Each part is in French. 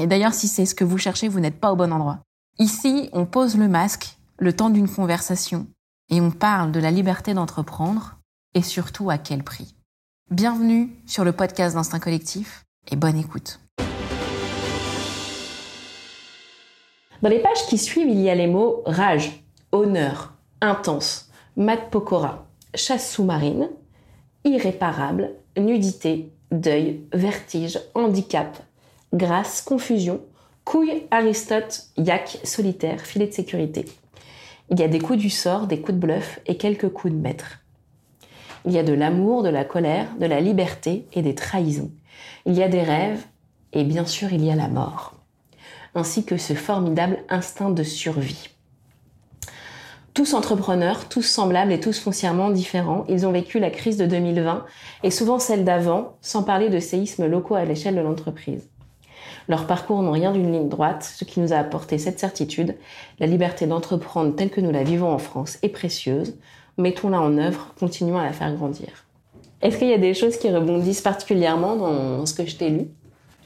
Et d'ailleurs, si c'est ce que vous cherchez, vous n'êtes pas au bon endroit. Ici, on pose le masque le temps d'une conversation et on parle de la liberté d'entreprendre et surtout à quel prix. Bienvenue sur le podcast d'Instinct Collectif et bonne écoute. Dans les pages qui suivent, il y a les mots rage, honneur, intense, mat pokora, chasse sous-marine, irréparable, nudité, deuil, vertige, handicap, grâce, confusion, couille, Aristote, yak, solitaire, filet de sécurité. Il y a des coups du sort, des coups de bluff et quelques coups de maître. Il y a de l'amour, de la colère, de la liberté et des trahisons. Il y a des rêves et bien sûr il y a la mort. Ainsi que ce formidable instinct de survie. Tous entrepreneurs, tous semblables et tous foncièrement différents, ils ont vécu la crise de 2020 et souvent celle d'avant, sans parler de séismes locaux à l'échelle de l'entreprise. Leurs parcours n'ont rien d'une ligne droite, ce qui nous a apporté cette certitude. La liberté d'entreprendre telle que nous la vivons en France est précieuse. Mettons-la en œuvre, continuons à la faire grandir. Est-ce qu'il y a des choses qui rebondissent particulièrement dans ce que je t'ai lu?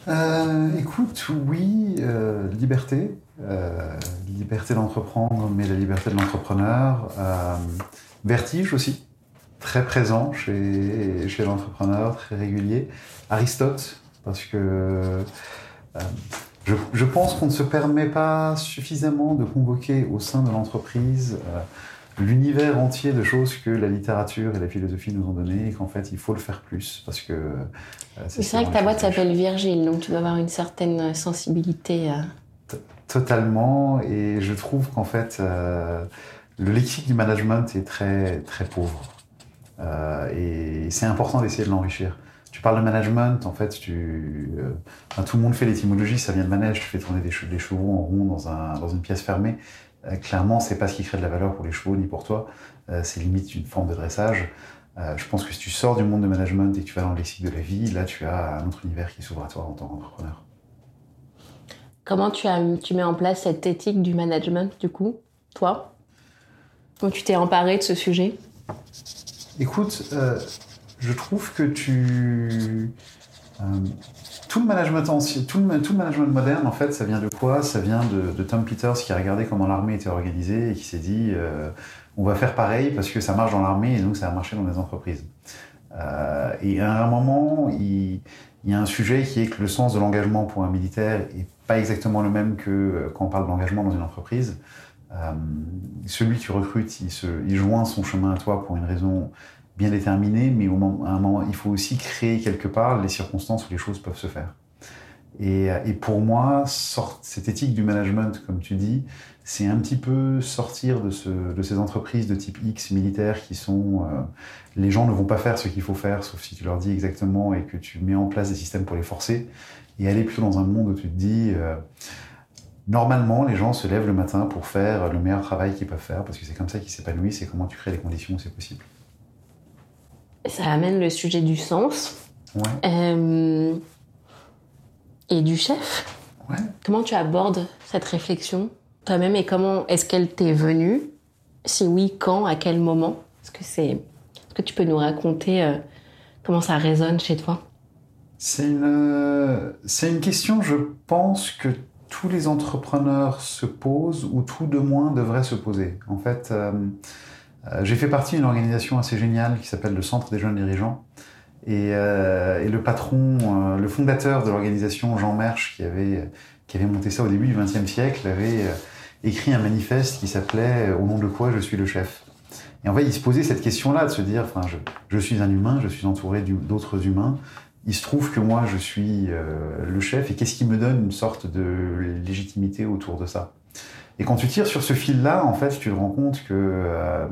Euh, Écoute, oui, euh, liberté. Euh, liberté d'entreprendre, mais la liberté de l'entrepreneur. vertige aussi, très présent chez, chez l'entrepreneur, très régulier. Aristote, parce que je, je, pense qu'on ne se permet pas suffisamment de convoquer au sein de l'entreprise l'univers entier de choses que la littérature et la philosophie nous ont donné et qu'en fait il faut le faire plus parce que euh, c'est vrai que ta boîte s'appelle Virgile donc tu dois avoir une certaine sensibilité euh. totalement et je trouve qu'en fait euh, le lexique du management est très très pauvre. Et c'est important d'essayer de l'enrichir parles de management, en fait, tu, tout le monde fait l'étymologie, ça vient de manège, tu fais tourner des, des chevaux en rond dans, un, dans une pièce fermée. Euh, clairement, c'est pas ce qui crée de la valeur pour les chevaux ni pour toi. Euh, c'est limite une forme de dressage. Euh, je pense que si tu sors du monde de management et que tu vas dans le lexique de la vie, là, tu as un autre univers qui s'ouvre à toi en tant qu'entrepreneur. Comment tu, as, tu mets en place cette éthique du management, du coup, toi? Comment tu t'es emparé de ce sujet? Écoute, je trouve que tu tout le management ancien, tout le, tout le, management moderne, en fait, ça vient de quoi? Ça vient de, de, Tom Peters qui a regardé comment l'armée était organisée et qui s'est dit euh, on va faire pareil parce que ça marche dans l'armée et donc ça a marché dans les entreprises. Euh, et à un moment, il, il, y a un sujet qui est que le sens de l'engagement pour un militaire est pas exactement le même que euh, quand on parle d'engagement dans une entreprise. Euh, celui qui recrute, il, se, il joint son chemin à toi pour une raison bien déterminé, mais au moment, à un moment, il faut aussi créer quelque part les circonstances où les choses peuvent se faire. Et, et pour moi, sort, cette éthique du management, comme tu dis, c'est un petit peu sortir de, ce, de ces entreprises de type X militaires qui sont... Euh, les gens ne vont pas faire ce qu'il faut faire, sauf si tu leur dis exactement et que tu mets en place des systèmes pour les forcer, et aller plutôt dans un monde où tu te dis... Euh, Normalement, les gens se lèvent le matin pour faire le meilleur travail qu'ils peuvent faire, parce que c'est comme ça qu'ils s'épanouissent et comment tu crées les conditions où c'est possible ça amène le sujet du sens euh, et du chef. Comment tu abordes cette réflexion toi-même et comment est-ce qu'elle t'est venue? Si oui, quand À quel moment? Est-ce que c'est Est-ce que tu peux nous raconter euh, comment ça résonne chez toi? C'est une c'est une question, je pense que tous les entrepreneurs se posent ou tout de moins devraient se poser. En fait. Euh, euh, j'ai fait partie d'une organisation assez géniale qui s'appelle le Centre des jeunes dirigeants. Et, euh, et le patron, euh, le fondateur de l'organisation, Jean Mersch, qui avait, qui avait monté ça au début du XXe siècle, avait euh, écrit un manifeste qui s'appelait Au nom de quoi je suis le chef? Et en fait, il se posait cette question-là, de se dire, enfin, je, je, suis un humain, je suis entouré d'autres humains. Il se trouve que moi, je suis le chef, et qu'est-ce qui me donne une sorte de légitimité autour de ça? Et quand tu tires sur ce fil-là, en fait, tu te rends compte que euh,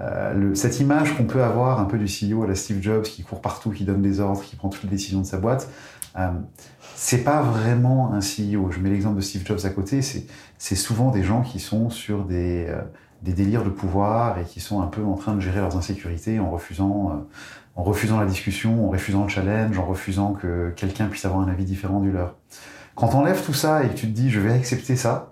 euh, le, cette image qu'on peut avoir un peu du CEO à la Steve Jobs qui court partout, qui donne des ordres, qui prend toutes les décisions de sa boîte, Euh, c'est pas vraiment un CEO. Je mets l'exemple de Steve Jobs à côté. C'est souvent des gens qui sont sur des, euh, des délires de pouvoir et qui sont un peu en train de gérer leurs insécurités en refusant, euh, en refusant la discussion, en refusant le challenge, en refusant que quelqu'un puisse avoir un avis différent du leur. Quand t'enlèves tout ça et que tu te dis je vais accepter ça,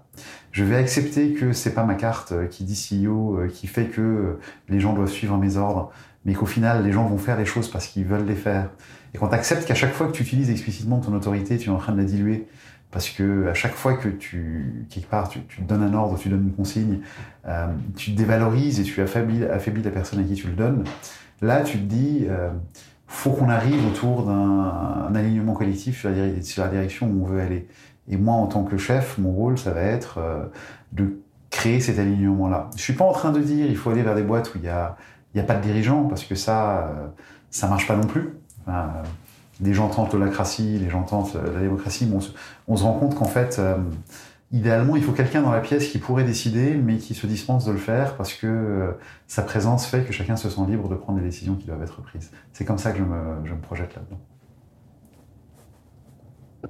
je vais accepter que c'est pas ma carte euh, qui dit CEO, euh, qui fait que les gens doivent suivre mes ordres, mais qu'au final les gens vont faire les choses parce qu'ils veulent les faire. Et quand tu acceptes qu'à chaque fois que tu utilises explicitement ton autorité, tu es en train de la diluer, parce que à chaque fois que tu quelque part tu, donnes un ordre, tu donnes une consigne, euh, tu dévalorises et tu affaiblis, la personne à qui tu le donnes. Là, tu te dis, euh, faut qu'on arrive autour d'un alignement collectif sur la, sur la, direction où on veut aller. Et moi, en tant que chef, mon rôle, ça va être euh, de créer cet alignement-là. Je suis pas en train de dire il faut aller vers des boîtes où il y a y a pas de dirigeants parce que ça euh, ça marche pas non plus. Enfin, les gens tentent l'holacratie, les gens tentent la démocratie, mais on se, on se rend compte qu'en fait, euh, idéalement, il faut quelqu'un dans la pièce qui pourrait décider, mais qui se dispense de le faire parce que euh, sa présence fait que chacun se sent libre de prendre les décisions qui doivent être prises. C'est comme ça que je me, je me projette là-dedans.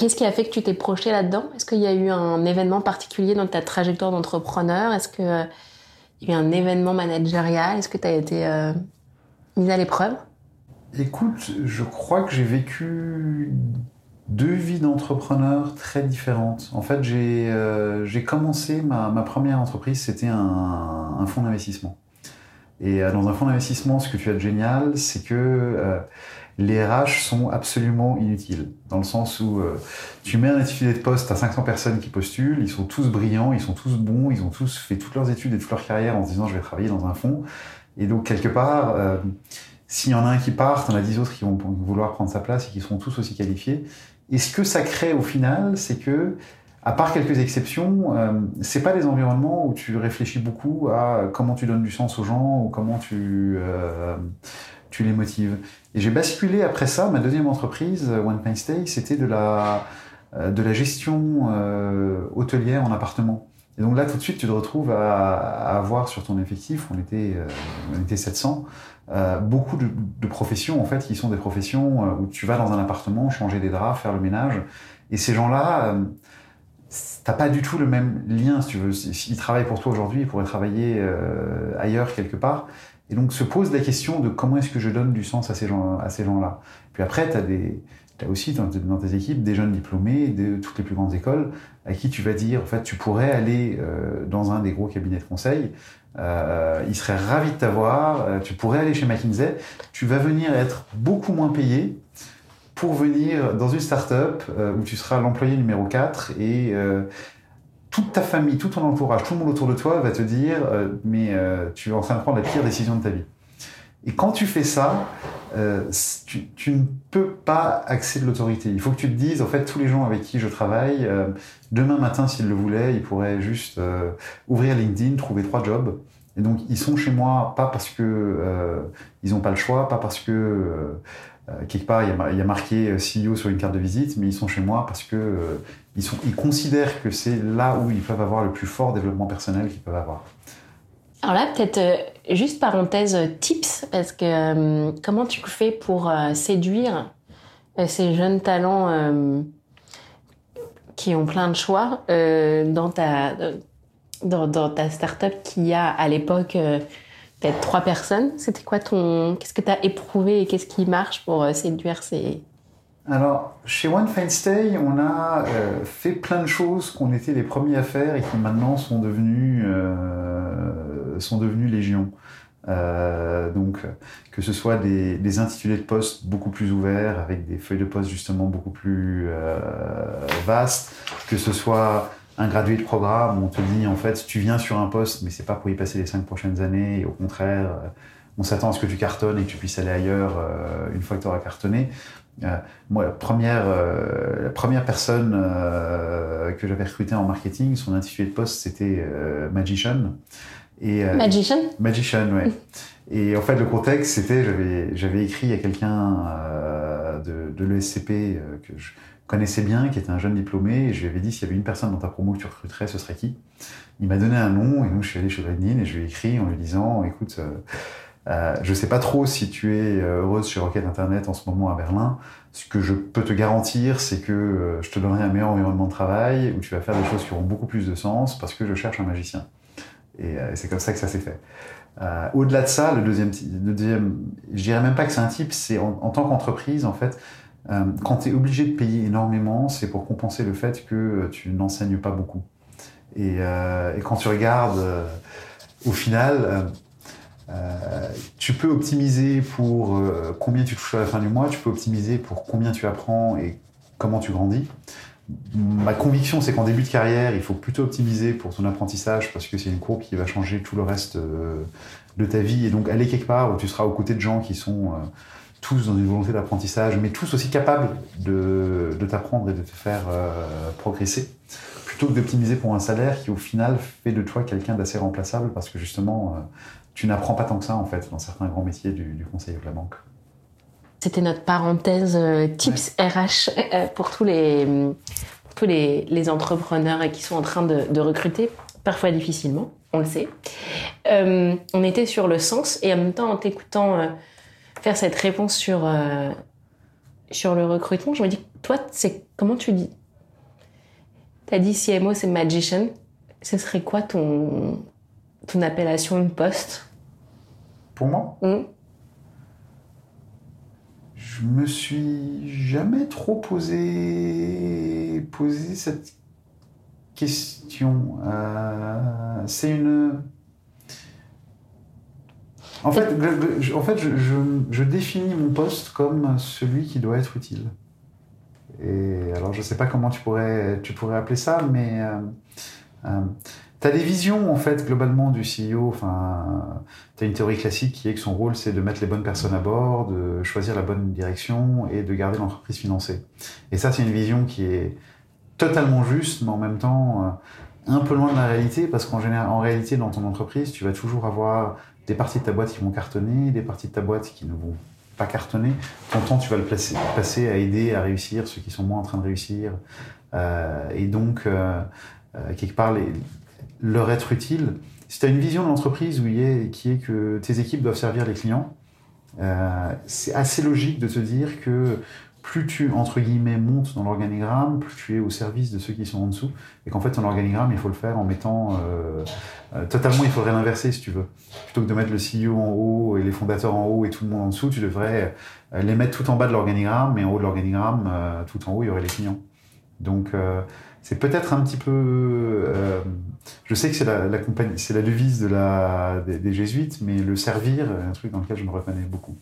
Qu'est-ce qui a fait que tu t'es projeté là-dedans? Est-ce qu'il y a eu un événement particulier dans ta trajectoire d'entrepreneur? Est-ce qu'il euh, y a eu un événement managérial? Est-ce que tu as été euh, mise à l'épreuve? Écoute, je crois que j'ai vécu deux vies d'entrepreneur très différentes. En fait, j'ai euh, commencé ma, première entreprise, c'était un, un, fonds d'investissement. Et euh, dans un fonds d'investissement, ce que tu as de génial, c'est que les RH sont absolument inutiles. Dans le sens où euh, tu mets un intitulé de poste à 500 personnes qui postulent, ils sont tous brillants, ils sont tous bons, ils ont tous fait toutes leurs études et toute leur carrière en se disant je vais travailler dans un fonds. Et donc, quelque part, euh, s'il y en a un qui part, t'en as dix autres qui vont vouloir prendre sa place et qui seront tous aussi qualifiés. Et ce que ça crée au final, c'est que, à part quelques exceptions, euh, c'est pas des environnements où tu réfléchis beaucoup à comment tu donnes du sens aux gens ou comment tu euh, tu les motives. Et j'ai basculé après ça. Ma deuxième entreprise, One Pine Stay, c'était de la euh, de la gestion euh, hôtelière en appartement. Et donc là, tout de suite, tu te retrouves à, avoir sur ton effectif, on était, euh, on était 700, euh, beaucoup de, professions, en fait, qui sont des professions euh, où tu vas dans un appartement, changer des draps, faire le ménage. Et ces gens-là, euh, t'as pas du tout le même lien, si tu veux. S'ils travaillent pour toi aujourd'hui, ils pourraient travailler euh, ailleurs, quelque part. Et donc, se pose la question de comment est-ce que je donne du sens à ces gens-là. Puis après, tu as aussi dans, tes équipes des jeunes diplômés de toutes les plus grandes écoles à qui tu vas dire, en fait, tu pourrais aller euh, dans un des gros cabinets de conseil, euh, ils seraient ravis de t'avoir, euh, tu pourrais aller chez McKinsey, tu vas venir être beaucoup moins payé pour venir dans une start-up où tu seras l'employé numéro 4 et toute ta famille, tout ton entourage, tout le monde autour de toi va te dire, mais tu es en train de prendre la pire décision de ta vie. Et quand tu fais ça, euh, tu, tu, ne peux pas accéder de l'autorité. Il faut que tu te dises, en fait, tous les gens avec qui je travaille, euh, demain matin, s'ils le voulaient, ils pourraient juste euh, ouvrir LinkedIn, trouver trois jobs. Et donc, ils sont chez moi, pas parce que euh, ils n'ont pas le choix, pas parce que euh, quelque part il y, a, y, a, marqué CEO sur une carte de visite, mais ils sont chez moi parce que ils, considèrent que c'est là où ils peuvent avoir le plus fort développement personnel qu'ils peuvent avoir. Alors là, peut-être euh, juste parenthèse euh, tips, parce que euh, comment tu fais pour séduire ces jeunes talents qui ont plein de choix dans ta dans, dans ta startup qui a à l'époque peut-être trois personnes? C'était quoi ton qu'est-ce que tu as éprouvé et qu'est-ce qui marche pour séduire ces alors, chez One Fine Stay, on a euh, fait plein de choses qu'on était les premiers à faire et qui maintenant sont devenus euh, sont légion. Euh, donc, que ce soit des, intitulés de poste beaucoup plus ouverts, avec des feuilles de poste justement beaucoup plus euh, vastes, que ce soit un gradué de programme on te dit en fait tu viens sur un poste mais c'est pas pour y passer les cinq prochaines années et au contraire on s'attend à ce que tu cartonnes et que tu puisses aller ailleurs une fois que tu auras cartonné. Euh, moi, la première, euh, la première personne euh, que j'avais recrutée en marketing, son intitulé de poste, c'était euh, Magician. Et, Magician? Magician, ouais. et en fait, le contexte, c'était, j'avais, j'avais écrit à quelqu'un de, de l'ESCP que je connaissais bien, qui était un jeune diplômé, et je lui avais dit s'il y avait une personne dans ta promo que tu recruterais, ce serait qui? Il m'a donné un nom, et donc je suis allé chez LinkedIn et je lui ai écrit en lui disant, écoute, Euh, je sais pas trop si tu es euh, heureuse chez Rocket Internet en ce moment à Berlin. Ce que je peux te garantir, c'est que euh, je te donnerai un meilleur environnement de travail où tu vas faire des choses qui auront beaucoup plus de sens parce que je cherche un magicien. Et, euh, c'est comme ça que ça s'est fait. Euh, Au-delà de ça, le deuxième, je dirais même pas que c'est un type, c'est en, tant qu'entreprise, en fait, euh, quand tu es obligé de payer énormément, c'est pour compenser le fait que euh, tu n'enseignes pas beaucoup. Et, euh, quand tu regardes, euh, au final, euh, tu peux optimiser pour euh, combien tu touches à la fin du mois, tu peux optimiser pour combien tu apprends et comment tu grandis. Ma conviction, c'est qu'en début de carrière, il faut plutôt optimiser pour ton apprentissage parce que c'est une courbe qui va changer tout le reste euh, de ta vie et donc aller quelque part où tu seras aux côtés de gens qui sont tous dans une volonté d'apprentissage, mais tous aussi capables de, t'apprendre et de te faire progresser, plutôt que d'optimiser pour un salaire qui au final fait de toi quelqu'un d'assez remplaçable parce que justement, tu n'apprends pas tant que ça en fait dans certains grands métiers du, du conseil ou de la banque. C'était notre parenthèse euh, tips RH euh, pour tous les, pour tous les, les entrepreneurs qui sont en train de, de recruter, parfois difficilement, on le sait. Euh, on était sur le sens et en même temps en t'écoutant faire cette réponse sur, sur le recrutement, je me dis, toi, c'est comment tu dis? T'as dit CMO, c'est magician. Ce serait quoi ton, ton appellation de poste Pour moi, Hmm je me suis jamais trop posé, posé cette question. Euh, c'est une. En fait, je- en fait je, je- je définis mon poste comme celui qui doit être utile. Et alors, je sais pas comment tu pourrais, tu pourrais appeler ça, mais euh, euh, tu as des visions, en fait, globalement, du CEO. Enfin, tu as une théorie classique qui est que son rôle, c'est de mettre les bonnes personnes à bord, de choisir la bonne direction et de garder l'entreprise financée. Et ça, c'est une vision qui est totalement juste, mais en même temps euh, un peu loin de la réalité, parce qu'en général, en réalité, dans ton entreprise, tu vas toujours avoir des parties de ta boîte qui vont cartonner, des parties de ta boîte qui ne vont pas cartonner. Ton temps, tu vas le placer, passer à aider à réussir ceux qui sont moins en train de réussir. Euh, et donc, euh, euh, quelque part, les, leur être utile. Si tu as une vision de l'entreprise où il est, qui est que tes équipes doivent servir les clients, euh, c'est assez logique de te dire que plus tu, entre guillemets, montes dans l'organigramme, plus tu es au service de ceux qui sont en dessous, et qu'en fait, ton organigramme, il faut le faire en mettant... Euh, euh, totalement, il faudrait l'inverser, si tu veux. Plutôt que de mettre le CEO en haut et les fondateurs en haut et tout le monde en dessous, tu devrais les mettre tout en bas de l'organigramme, et en haut de l'organigramme, tout en haut, il y aurait les clients. Donc, c'est peut-être un petit peu... euh, je sais que c'est la, compagnie, c'est la devise des, jésuites, mais le servir, un truc dans lequel je me reconnais beaucoup.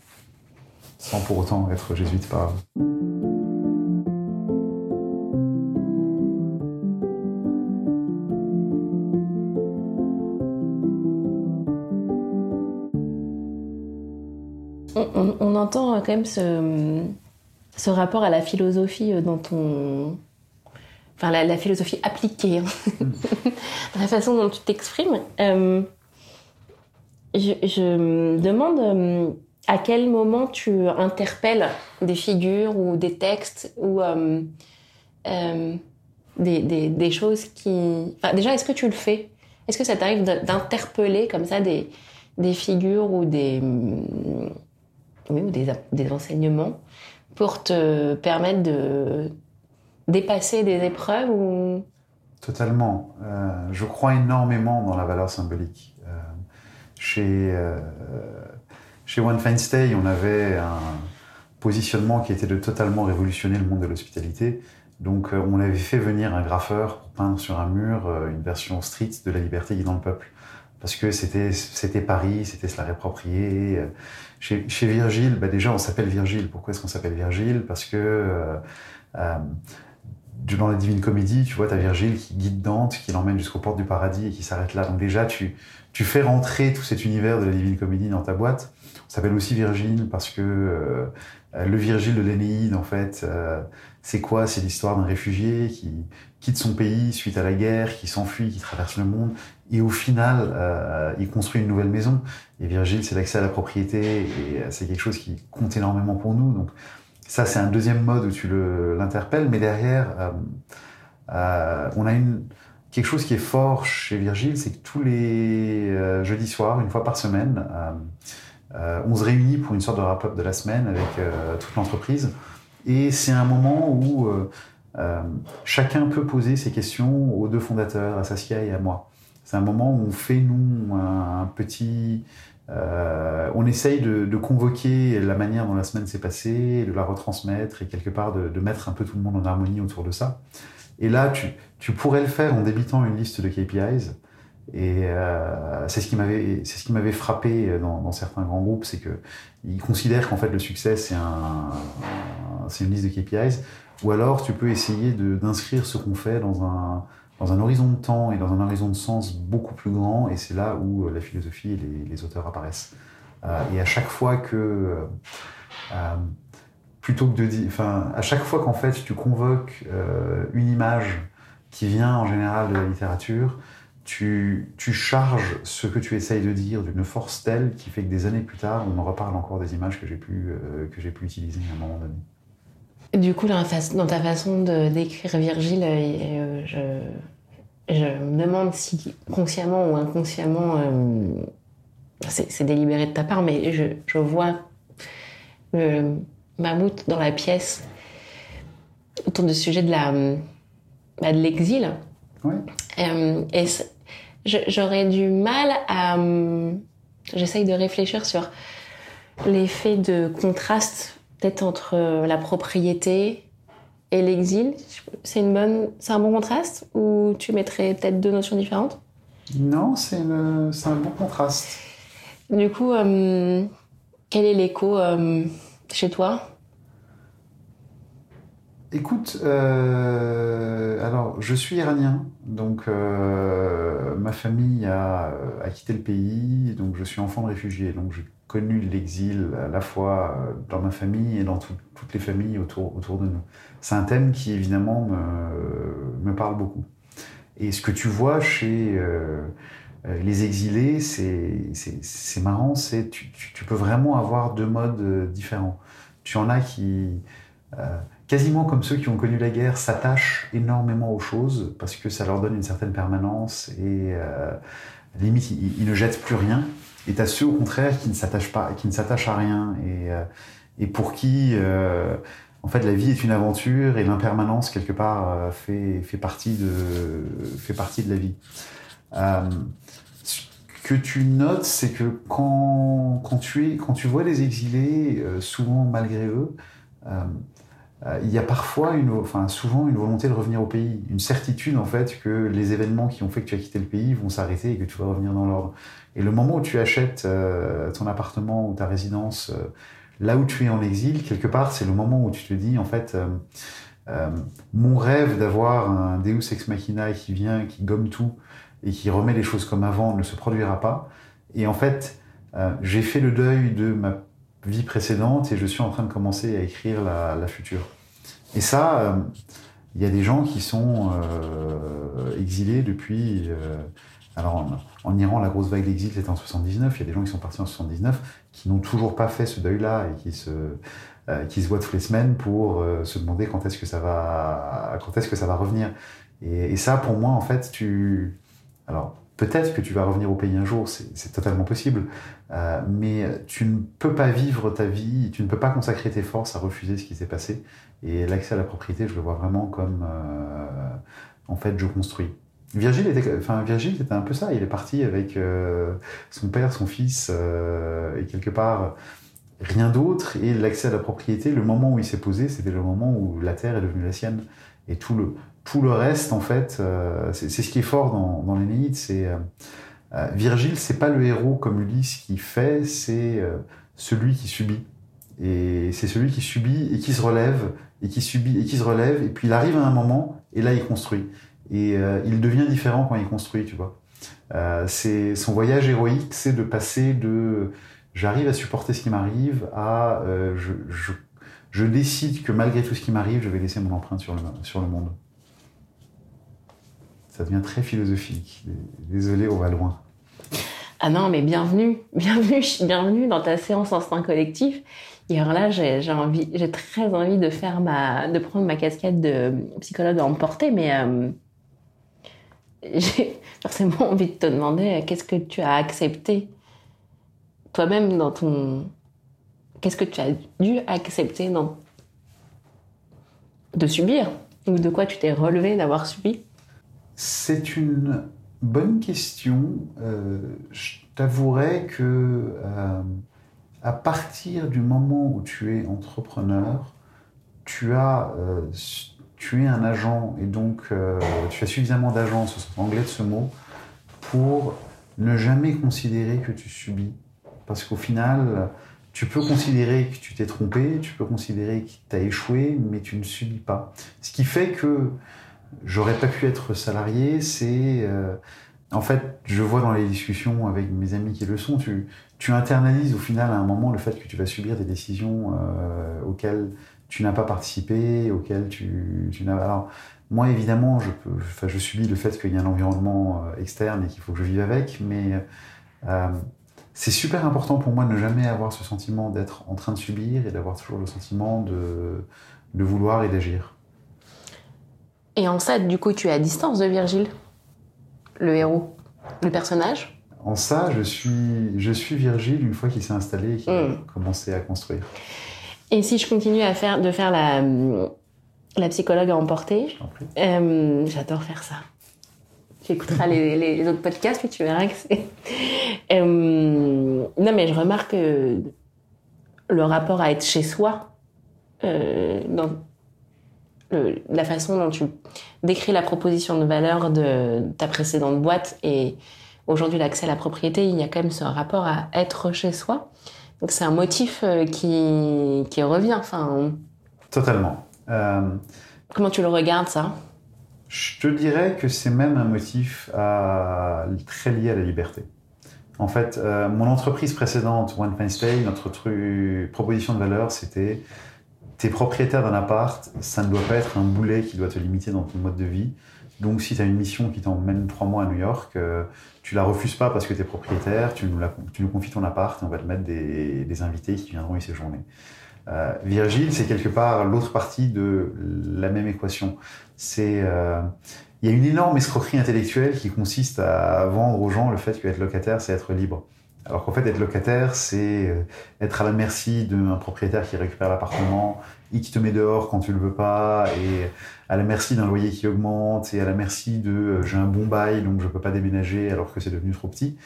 Sans pour autant être jésuite par... On entend quand même ce, ce rapport à la philosophie euh, dans ton. Enfin, la, la philosophie appliquée, hein. dans la façon dont tu t'exprimes. Euh, je, je me demande euh, à quel moment tu interpelles des figures ou des textes ou euh, des, des- des choses qui. Enfin, déjà, est-ce que tu le fais? Est-ce que ça t'arrive d'interpeller comme ça des, des figures ou des oui, ou des, des enseignements pour te permettre de dépasser des épreuves ou? Totalement. Euh, je crois énormément dans la valeur symbolique. Euh, chez, euh, chez One Fine Stay, on avait un positionnement qui était de totalement révolutionner le monde de l'hospitalité. Donc, on avait fait venir un graffeur pour peindre sur un mur une version street de la liberté guidant le peuple. Parce que c'était, Paris, c'était se la réapproprier. Chez, chez Virgile, bah déjà, on s'appelle Virgile. Pourquoi est-ce qu'on s'appelle Virgile? Parce que dans la Divine Comédie, tu vois, t'as Virgile qui guide Dante, qui l'emmène jusqu'aux portes du paradis et qui s'arrête là. Donc déjà, tu, tu fais rentrer tout cet univers de la Divine Comédie dans ta boîte. On s'appelle aussi Virgile parce que euh, le Virgile de l'Énéide, en fait, euh, c'est quoi? C'est l'histoire d'un réfugié qui quitte son pays suite à la guerre, qui s'enfuit, qui traverse le monde, et au final, euh, il construit une nouvelle maison. Et Virgile, c'est l'accès à la propriété, et euh, c'est quelque chose qui compte énormément pour nous. Donc ça, c'est un deuxième mode où tu le- l'interpelles, mais derrière, euh, euh, on a quelque chose qui est fort chez Virgile, c'est que tous les euh, jeudis soirs, une fois par semaine, on se réunit pour une sorte de wrap-up de la semaine avec toute l'entreprise. Et c'est un moment où chacun peut poser ses questions aux deux fondateurs, à Saskia et à moi. C'est un moment où on fait, nous, un, petit... on essaye de, convoquer la manière dont la semaine s'est passée, de la retransmettre et quelque part de, de, mettre un peu tout le monde en harmonie autour de ça. Et là, tu, tu pourrais le faire en débitant une liste de KPIs. Et euh, c'est ce qui m'avait c'est ce qui m'avait frappé dans, dans, certains grands groupes, c'est que ils considèrent qu'en fait le succès c'est un, c'est une liste de KPIs, ou alors tu peux essayer d'inscrire ce qu'on fait dans un dans un horizon de temps et dans un horizon de sens beaucoup plus grand, et c'est là où la philosophie et les, auteurs apparaissent. Euh, et à chaque fois que euh, plutôt que de dire, enfin, à chaque fois qu'en fait tu convoques euh, une image qui vient en général de la littérature, tu, tu charges ce que tu essayes de dire d'une force telle qui fait que des années plus tard, on me reparle encore des images que j'ai pu, euh, que j'ai pu utiliser à un moment donné. Du coup, dans, dans ta façon de décrire Virgile, euh, je, je, me demande si consciemment ou inconsciemment, c'est délibéré de ta part, mais je, je vois le, mammouth dans la pièce autour du sujet de la bah, de l'exil. Euh, et j'aurais du mal à j'essaye de réfléchir sur l'effet de contraste peut-être entre la propriété et l'exil. C'est une bonne c'est un bon contraste ou tu mettrais peut-être deux notions différentes? Non, c'est un bon contraste. Du coup, euh, quel est l'écho euh, chez toi? Écoute, euh, alors je suis iranien, donc euh, ma famille a, a, quitté le pays, donc je suis enfant de réfugié, donc j'ai connu l'exil à la fois dans ma famille et dans toutes les familles autour, autour de nous. C'est un thème qui évidemment me, me, parle beaucoup. Et ce que tu vois chez euh, les exilés, c'est marrant, c'est tu, tu, peux vraiment avoir deux modes différents. Tu en as qui euh, quasiment comme ceux qui ont connu la guerre, s'attachent énormément aux choses parce que ça leur donne une certaine permanence et euh, limite ils, ne jettent plus rien. Et t'as ceux au contraire qui ne s'attachent pas, qui ne s'attachent à rien et, euh, et pour qui euh, en fait la vie est une aventure et l'impermanence quelque part euh, fait, fait partie de fait partie de la vie. Euh, ce que tu notes, c'est que quand, quand, tu es, quand tu vois les exilés, souvent malgré eux, euh, il y a parfois, une, enfin souvent, une volonté de revenir au pays, une certitude en fait que les événements qui ont fait que tu as quitté le pays vont s'arrêter et que tu vas revenir dans l'ordre. Et le moment où tu achètes euh, ton appartement ou ta résidence euh, là où tu es en exil, quelque part, c'est le moment où tu te dis en fait, mon rêve d'avoir un Deus ex machina qui vient, qui gomme tout et qui remet les choses comme avant ne se produira pas. Et en fait, j'ai fait le deuil de ma vie précédente et je suis en train de commencer à écrire la, future. Et ça, euh, il y a des gens qui sont euh, exilés depuis. Euh, alors en, Iran, la grosse vague d'exil c'était en 79. Il y a des gens qui sont partis en 79 qui n'ont toujours pas fait ce deuil-là et qui se qui se voient toutes les semaines pour se demander quand est-ce que ça va quand est-ce que ça va revenir. Et, et ça, pour moi, en fait, tu alors Peut-être que tu vas revenir au pays un jour, c'est totalement possible, euh, mais tu ne peux pas vivre ta vie, tu ne peux pas consacrer tes forces à refuser ce qui s'est passé. Et l'accès à la propriété, je le vois vraiment comme, euh, en fait, je construis. Virgile était, enfin, Virgile, c'était un peu ça. Il est parti avec euh, son père, son fils, euh, et quelque part rien d'autre. Et l'accès à la propriété, le moment où il s'est posé, c'était le moment où la terre est devenue la sienne. Et tout le, tout le reste, en fait, euh, c'est ce qui est fort dans, dans l'Énéide, c'est euh, euh, Virgile, c'est pas le héros comme Ulysse qui fait, c'est celui qui subit. Et c'est celui qui subit et qui se relève, et qui subit et qui se relève, et puis il arrive à un moment, et là il construit. Et il devient différent quand il construit, tu vois. c'est son voyage héroïque, c'est de passer de j'arrive à supporter ce qui m'arrive à je, je, je, décide que malgré tout ce qui m'arrive, je vais laisser mon empreinte sur le, sur le monde ça devient très philosophique. Désolé, on va loin. Ah non, mais bienvenue, bienvenue, bienvenue dans ta séance instinct collectif. Et alors là, j'ai j'ai très envie de faire ma, de prendre ma casquette de psychologue à emporter, mais euh, j'ai forcément envie de te demander qu'est-ce que tu as accepté toi-même dans ton. Qu'est-ce que tu as dû accepter de subir? Ou de quoi tu t'es relevé d'avoir subi? C'est une bonne question. Euh, je t'avouerai que euh, à partir du moment où tu es entrepreneur, tu as. euh, tu es un agent et donc tu as suffisamment d'agence, au sens anglais de ce mot, pour ne jamais considérer que tu subis. Parce qu'au final, tu peux considérer que tu t'es trompé, tu peux considérer que tu as échoué, mais tu ne subis pas. Ce qui fait que j'aurais pas pu être salarié, c'est... euh, en fait, je vois dans les discussions avec mes amis qui le sont, tu, tu internalises au final à un moment le fait que tu vas subir des décisions euh, auxquelles tu n'as pas participé, auxquelles tu, tu n'as... Alors, moi, évidemment, je, peux, je subis le fait qu'il y a un environnement euh, externe et qu'il faut que je vive avec, mais euh, c'est super important pour moi de ne jamais avoir ce sentiment d'être en train de subir et d'avoir toujours le sentiment de, de vouloir et d'agir. Et en ça, du coup, tu es à distance de Virgile, le héros, le personnage? En ça, je suis, je suis Virgile une fois qu'il s'est installé et qu'il a Mm. commencé à construire. Et si je continue à faire, de faire la, la psychologue à emporter, euh, j'adore faire ça. Tu écouteras les, les- les autres podcasts et tu verras que c'est. Euh, non, mais je remarque que le rapport à être chez soi, euh, dans le- la façon dont tu décris la proposition de valeur de ta précédente boîte et aujourd'hui l'accès à la propriété, il y a quand même ce rapport à être chez soi. Donc c'est un motif euh, qui, qui revient. Enfin, Totalement. Euh, comment tu le regardes ça? Je te dirais que c'est même un motif à- très lié à la liberté. En fait, euh, mon entreprise précédente, One Stay, notre proposition de valeur, c'était t'es propriétaire d'un appart, ça ne doit pas être un boulet qui doit te limiter dans ton mode de vie. Donc, si tu as une mission qui t'emmène trois mois à New York, euh, tu la refuses pas parce que tu es propriétaire, tu nous, confies ton appart et on va te mettre des, des invités qui viendront y séjourner. Euh, Virgile, c'est quelque part l'autre partie de la même équation. C'est euh, il y a une énorme escroquerie intellectuelle qui consiste à vendre aux gens le fait qu'être locataire, c'est être libre. Alors qu'en fait, être locataire, c'est euh, être à la merci d'un propriétaire qui récupère l'appartement et qui te met dehors quand tu le veux pas, et à la merci d'un loyer qui augmente, et à la merci de euh, j'ai un bon bail donc je peux pas déménager alors que c'est devenu trop petit.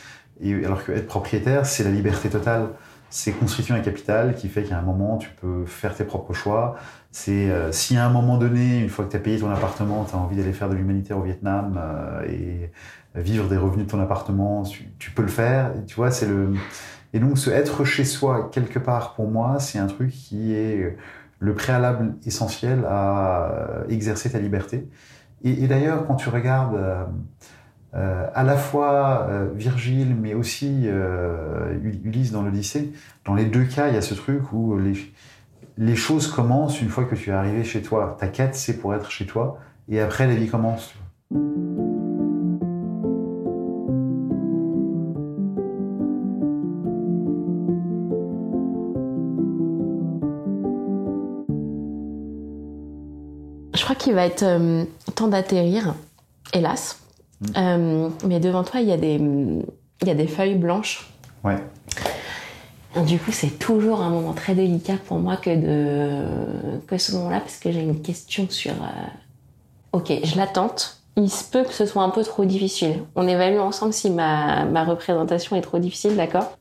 Et alors que être propriétaire, c'est la liberté totale. C'est constituer un capital qui fait qu'à un moment, tu peux faire tes propres choix. C'est euh, si à un moment donné, une fois que tu as payé ton appartement, tu as envie d'aller faire de l'humanitaire au Vietnam euh, et vivre des revenus de ton appartement, tu, tu peux le faire. Et tu vois, c'est le. Et donc, ce être chez soi quelque part pour moi, c'est un truc qui est le préalable essentiel à euh, exercer ta liberté. Et, et d'ailleurs, quand tu regardes euh, euh, à la fois euh, Virgile, mais aussi euh, Ul- Ulysse dans l'Odyssée, dans les deux cas, il y a ce truc où les, les choses commencent une fois que tu es arrivé chez toi. Ta quête, c'est pour être chez toi, et après, la vie commence. Je crois qu'il va être temps d'atterrir, hélas. Euh, mais devant toi, il y, a des, il y a des feuilles blanches. Ouais. Et du coup, c'est toujours un moment très délicat pour moi que, de, que ce moment-là, parce que j'ai une question sur... euh, Ok, je la tente. Il se peut que ce soit un peu trop difficile. On évalue ensemble si ma, ma représentation est trop difficile, d'accord?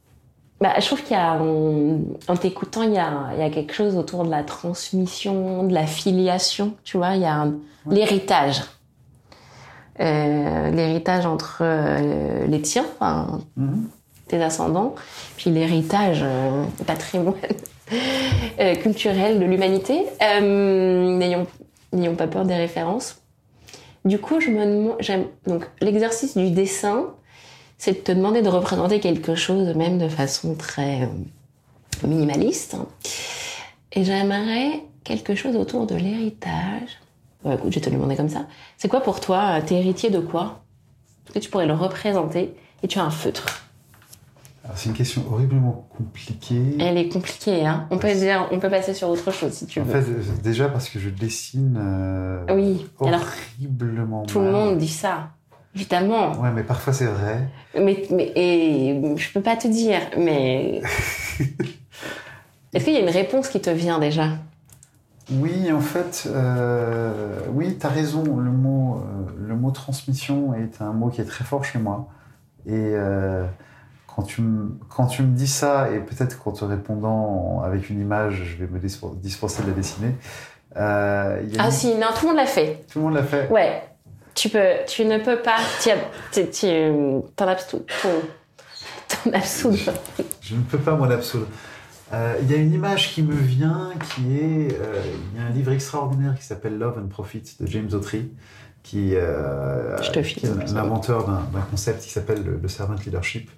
Bah, je trouve qu'il y a, en, en t'écoutant, il y a, il y a quelque chose autour de la transmission, de la filiation, tu vois, il y a l'héritage. Euh, l'héritage entre euh, les tiens, enfin, Mhm. tes ascendants, puis l'héritage euh, patrimoine culturel de l'humanité. N'ayons pas peur des références. Du coup, je me demande, j'aime donc l'exercice du dessin, c'est de te demander de représenter quelque chose, même de façon très minimaliste. Et j'aimerais quelque chose autour de l'héritage. Bon, écoute, je vais te le demander comme ça. C'est quoi pour toi euh, T'es héritier de quoi? Est-ce que tu pourrais le représenter? Et tu as un feutre. C'est une question horriblement compliquée. Elle est compliquée, hein. On peut dire, on peut passer sur autre chose si tu En veux. fait, euh, déjà parce que je dessine euh, oui. Alors, horriblement tout le monde dit ça. Évidemment. Ouais, mais parfois c'est vrai. Mais, mais et je peux pas te dire, mais. Est-ce qu'il y a une réponse qui te vient déjà? Oui, en fait, euh, oui, tu as raison. Le mot, euh, le mot transmission est un mot qui est très fort chez moi. Et euh, quand, tu me, quand tu me dis ça, et peut-être qu'en te répondant avec une image, je vais me dispenser de la dessiner. Ah une- si, non, tout le monde l'a fait. Tout le monde l'a fait. Ouais. Tu peux, tu ne peux pas. Tu, as- tu, tu t'en absous, t'en absous. Je ne peux pas m'en absoudre. Euh, Il y a une image qui me vient, qui est, euh, il y a un livre extraordinaire qui s'appelle Love and Profit de James Autry, qui, euh, qui est l'inventeur d'un concept qui s'appelle le, le servant leadership.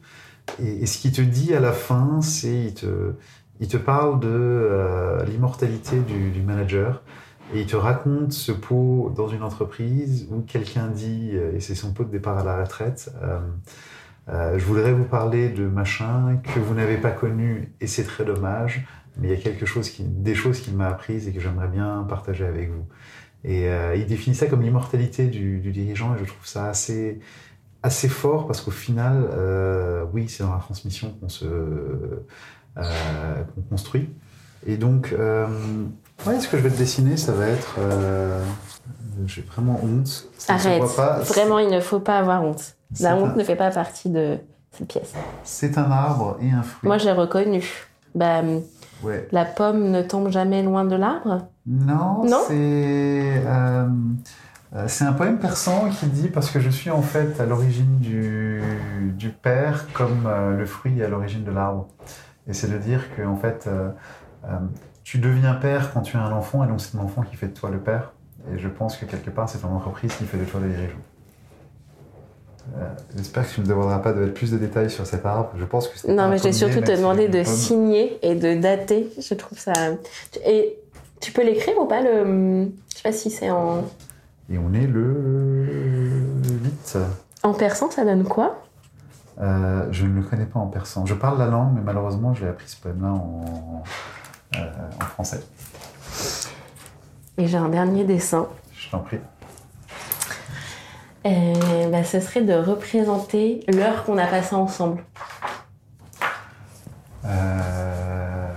Et, et ce qu'il te dit à la fin, c'est il te, il te parle de euh, l'immortalité du, du manager et il te raconte ce pot dans une entreprise où quelqu'un dit, et c'est son pot de départ à la retraite, euh, euh, je voudrais vous parler de machin que vous n'avez pas connu et c'est très dommage, mais il y a quelque chose qui, des choses qu'il m'a apprises et que j'aimerais bien partager avec vous. Et euh, il définit ça comme l'immortalité du, du dirigeant et je trouve ça assez, assez fort parce qu'au final, euh, oui, c'est dans la transmission qu'on se euh, qu'on construit. Et donc, euh, ouais, ce que je vais te dessiner, ça va être. euh, J'ai vraiment honte. Ça Arrête. pas. Vraiment, il ne faut pas avoir honte. La un- honte ne fait pas partie de cette pièce. C'est un arbre et un fruit. Moi, j'ai reconnu. Bah, Ouais. la pomme ne tombe jamais loin de l'arbre? Non, Non? c'est euh, euh, c'est un poème persan qui dit parce que je suis en fait à l'origine du, du père comme euh, le fruit est à l'origine de l'arbre. Et c'est de dire que en fait euh, tu deviens père quand tu as un enfant et donc c'est ton enfant qui fait de toi le père. Et je pense que quelque part c'est ton entreprise qui fait de toi le dirigeant. Euh, J'espère que tu ne me demanderas pas de mettre plus de détails sur cet arbre. Je pense que c'est Non, mais je vais surtout te demander de signer et de dater. Je trouve ça. Et tu peux l'écrire ou pas le. Je sais pas si c'est en. Et on est le 8. En persan, ça donne quoi? Euh, je ne le connais pas en persan. Je parle la langue, mais malheureusement, j'ai appris ce poème-là en, euh, en français. Et j'ai un dernier dessin. Je t'en prie. Euh, bah, ce serait de représenter l'heure qu'on a passée ensemble. Euh,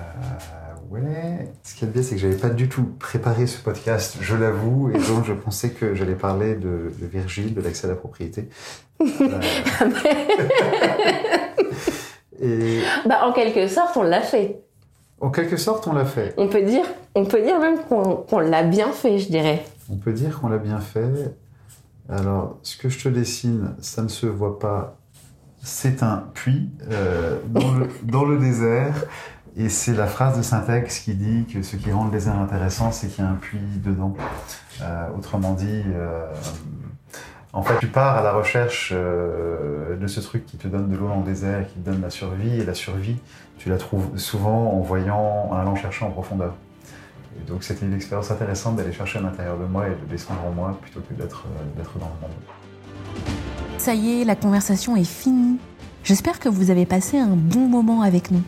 ouais. Ce qui est bien, c'est que j'avais pas du tout préparé ce podcast, je l'avoue, et donc je pensais que j'allais parler de, de Virgile, de l'accès à la propriété. Euh, et bah, en quelque sorte, on l'a fait. en quelque sorte, on l'a fait. On peut dire, on peut dire même qu'on qu'on l'a bien fait, je dirais. On peut dire qu'on l'a bien fait. Alors, ce que je te dessine, ça ne se voit pas. C'est un puits euh, dans, le, désert. Et c'est la phrase de Syntaxe qui dit que ce qui rend le désert intéressant, c'est qu'il y a un puits dedans. Euh, autrement dit, euh, en fait, tu pars à la recherche de ce truc qui te donne de l'eau dans le désert, qui te donne la survie. Et la survie, tu la trouves souvent en voyant, en allant chercher en profondeur. Et donc c'était une expérience intéressante d'aller chercher à l'intérieur de moi et de descendre en moi plutôt que d'être euh, d'être dans le monde. Ça y est, la conversation est finie. J'espère que vous avez passé un bon moment avec nous.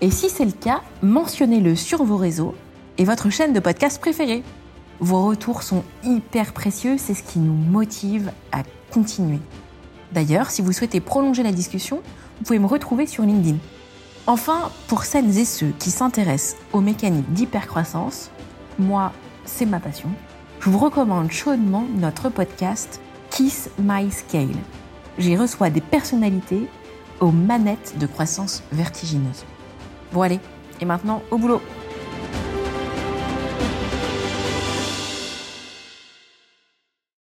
Et si c'est le cas, mentionnez-le sur vos réseaux et votre chaîne de podcast préférée. Vos retours sont hyper précieux, c'est ce qui nous motive à continuer. D'ailleurs, si vous souhaitez prolonger la discussion, vous pouvez me retrouver sur LinkedIn. Enfin, pour celles et ceux qui s'intéressent aux mécaniques d'hypercroissance, moi, c'est ma passion, je vous recommande chaudement notre podcast Kiss My Scale. J'y reçois des personnalités aux manettes de croissance vertigineuse. Bon allez, et maintenant au boulot